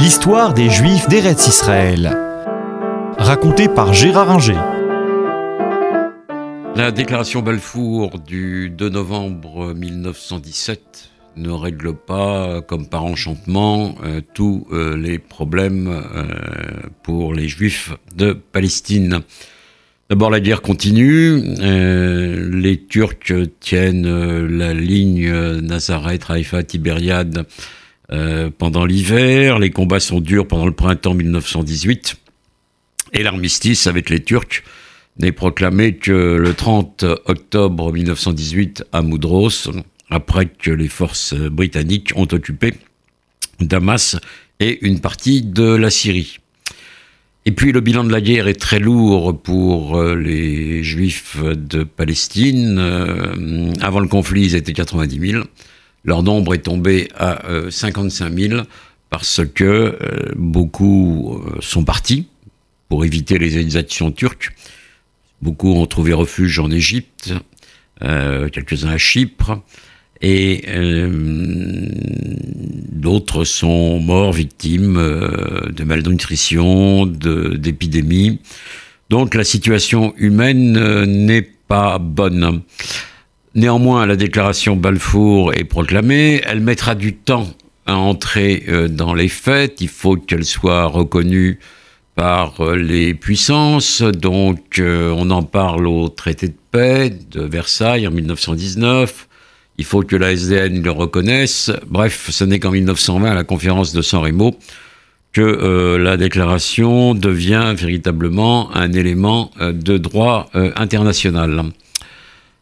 L'histoire des Juifs d'Eretz Israël. Racontée par Gérard Inger. La déclaration Balfour du 2 novembre 1917 ne règle pas, comme par enchantement, euh, tous euh, les problèmes euh, pour les Juifs de Palestine. D'abord, la guerre continue. les Turcs tiennent la ligne Nazareth, Haïfa, Tibériade pendant l'hiver. Les combats sont durs pendant le printemps 1918. Et l'armistice avec les Turcs n'est proclamé que le 30 octobre 1918 à Moudros, après que les forces britanniques ont occupé Damas et une partie de la Syrie. Et puis le bilan de la guerre est très lourd pour euh, les juifs de Palestine. Euh, avant le conflit, ils étaient 90 000. Leur nombre est tombé à 55 euh, 000 parce que beaucoup sont partis pour éviter les exactions turques. Beaucoup ont trouvé refuge en Égypte, quelques-uns à Chypre et euh, d'autres sont morts victimes euh, de malnutrition, d'épidémies. Donc la situation humaine euh, n'est pas bonne. Néanmoins, la déclaration Balfour est proclamée. Elle mettra du temps à entrer dans les faits. Il faut qu'elle soit reconnue par les puissances. Donc on en parle au traité de paix de Versailles en 1919 il faut que la SDN le reconnaisse. Bref, ce n'est qu'en 1920, à la conférence de San Remo, que euh, la déclaration devient véritablement un élément euh, de droit euh, international.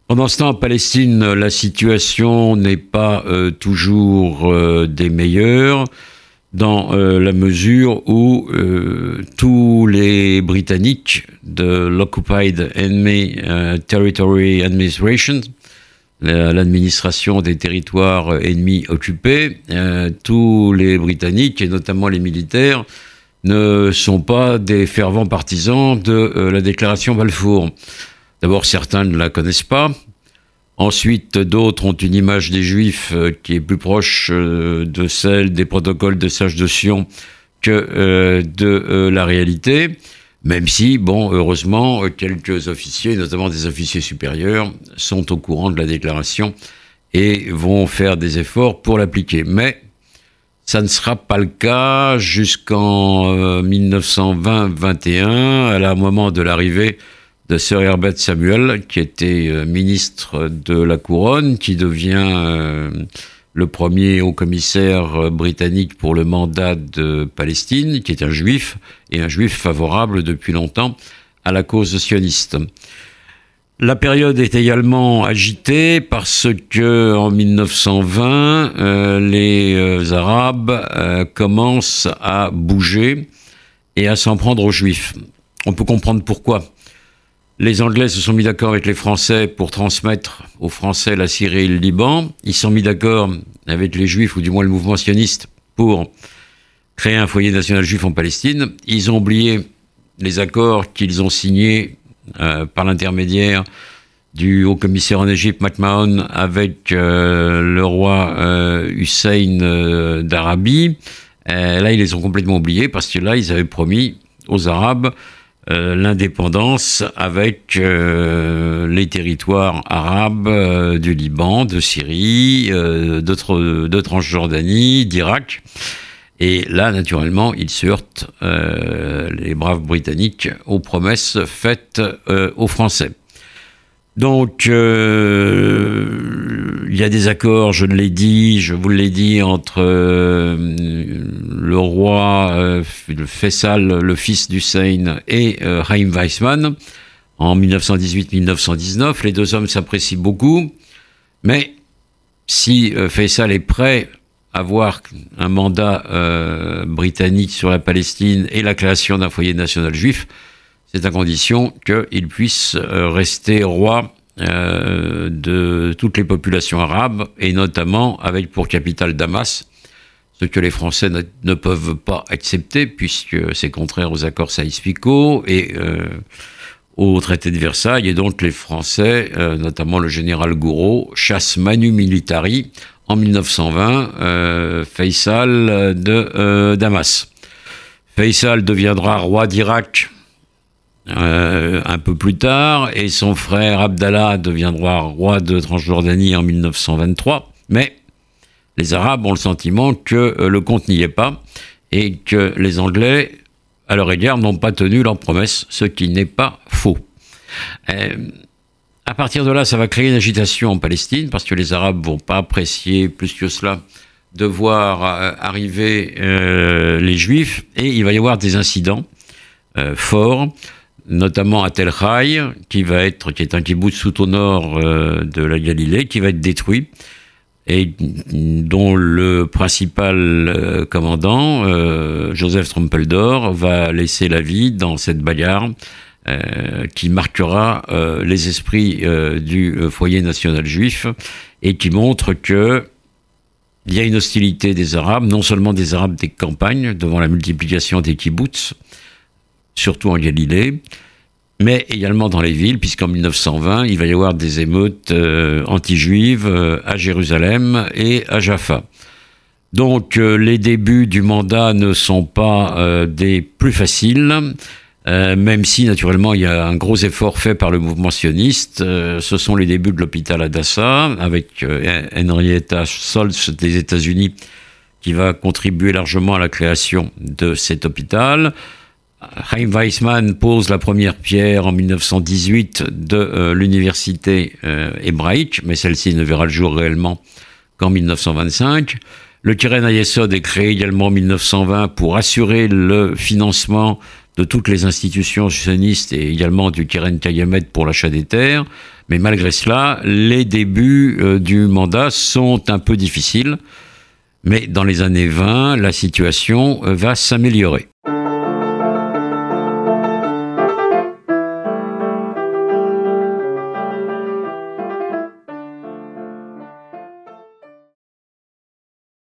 Pendant ce temps, en Palestine, la situation n'est pas toujours des meilleures, dans la mesure où tous les Britanniques de l'Occupied Enemy Territory Administration, l'administration des territoires ennemis occupés, euh, tous les Britanniques, et notamment les militaires, ne sont pas des fervents partisans de euh, la déclaration Balfour. D'abord, certains ne la connaissent pas. Ensuite, d'autres ont une image des Juifs euh, qui est plus proche de celle des protocoles de Sage de Sion que de la réalité. Même si, bon, heureusement, quelques officiers, notamment des officiers supérieurs, sont au courant de la déclaration et vont faire des efforts pour l'appliquer. Mais ça ne sera pas le cas jusqu'en 1920-21, euh, à la moment de l'arrivée de Sir Herbert Samuel, qui était euh, ministre de la Couronne, qui devient euh, le premier haut commissaire euh, britannique pour le mandat de Palestine, qui est un juif, et un juif favorable depuis longtemps à la cause sioniste. La période est également agitée parce que en 1920, euh, les Arabes commencent à bouger et à s'en prendre aux Juifs. On peut comprendre pourquoi. Les Anglais se sont mis d'accord avec les Français pour transmettre aux Français la Syrie et le Liban. Ils se sont mis d'accord avec les Juifs, ou du moins le mouvement sioniste, pour créer un foyer national juif en Palestine. Ils ont oublié les accords qu'ils ont signés euh, par l'intermédiaire du haut-commissaire en Égypte, McMahon, avec euh, le roi euh, Hussein d'Arabie. là, ils les ont complètement oubliés parce que là, ils avaient promis aux Arabes l'indépendance avec euh, les territoires arabes euh, du Liban, de Syrie, de, Transjordanie, d'Irak. Et là, naturellement, ils se heurtent, les braves Britanniques, aux promesses faites aux Français. Donc, il y a des accords, je l'ai dit, je vous l'ai dit, entre euh, le roi euh, Faisal, le fils d'Hussein, et euh, Haïm Weizmann en 1918-1919. Les deux hommes s'apprécient beaucoup, mais si Faisal est prêt à avoir un mandat britannique sur la Palestine et la création d'un foyer national juif, c'est à condition qu'il puisse rester roi euh, de toutes les populations arabes, et notamment avec pour capitale Damas, ce que les Français ne, peuvent pas accepter, puisque c'est contraire aux accords saïs-picot et euh, au traité de Versailles, et donc les Français, euh, notamment le général Gouraud, chassent Manu Militari en 1920 Faisal de Damas. Faisal deviendra roi d'Irak euh, un peu plus tard, et son frère Abdallah deviendra roi de Transjordanie en 1923. Mais les Arabes ont le sentiment que euh, le compte n'y est pas et que les Anglais, à leur égard, n'ont pas tenu leurs promesses, ce qui n'est pas faux. Euh, à partir de là, ça va créer une agitation en Palestine parce que les Arabes vont pas apprécier plus que cela de voir arriver les Juifs et il va y avoir des incidents forts notamment à Tel qui va être, qui est un kibbutz tout au nord euh, de la Galilée, qui va être détruit et dont le principal euh, commandant, euh, Joseph Trumpeldor, va laisser la vie dans cette bagarre qui marquera les esprits du foyer national juif et qui montre que il y a une hostilité des Arabes, non seulement des Arabes des campagnes devant la multiplication des kibbutz, surtout en Galilée, mais également dans les villes, puisqu'en 1920, il va y avoir des émeutes euh, anti-juives euh, à Jérusalem et à Jaffa. Donc euh, les débuts du mandat ne sont pas des plus faciles, même si naturellement il y a un gros effort fait par le mouvement sioniste. ce sont les débuts de l'hôpital Adassa, avec Henrietta Solz des États-Unis qui va contribuer largement à la création de cet hôpital. Chaim Weissman pose la première pierre en 1918 de euh, l'université euh, hébraïque, mais celle-ci ne verra le jour réellement qu'en 1925. Le Keren Ayesod est créé également en 1920 pour assurer le financement de toutes les institutions sionistes et également du Keren Kayemet pour l'achat des terres. Mais malgré cela, les débuts euh, du mandat sont un peu difficiles. Mais dans les années 20, la situation va s'améliorer.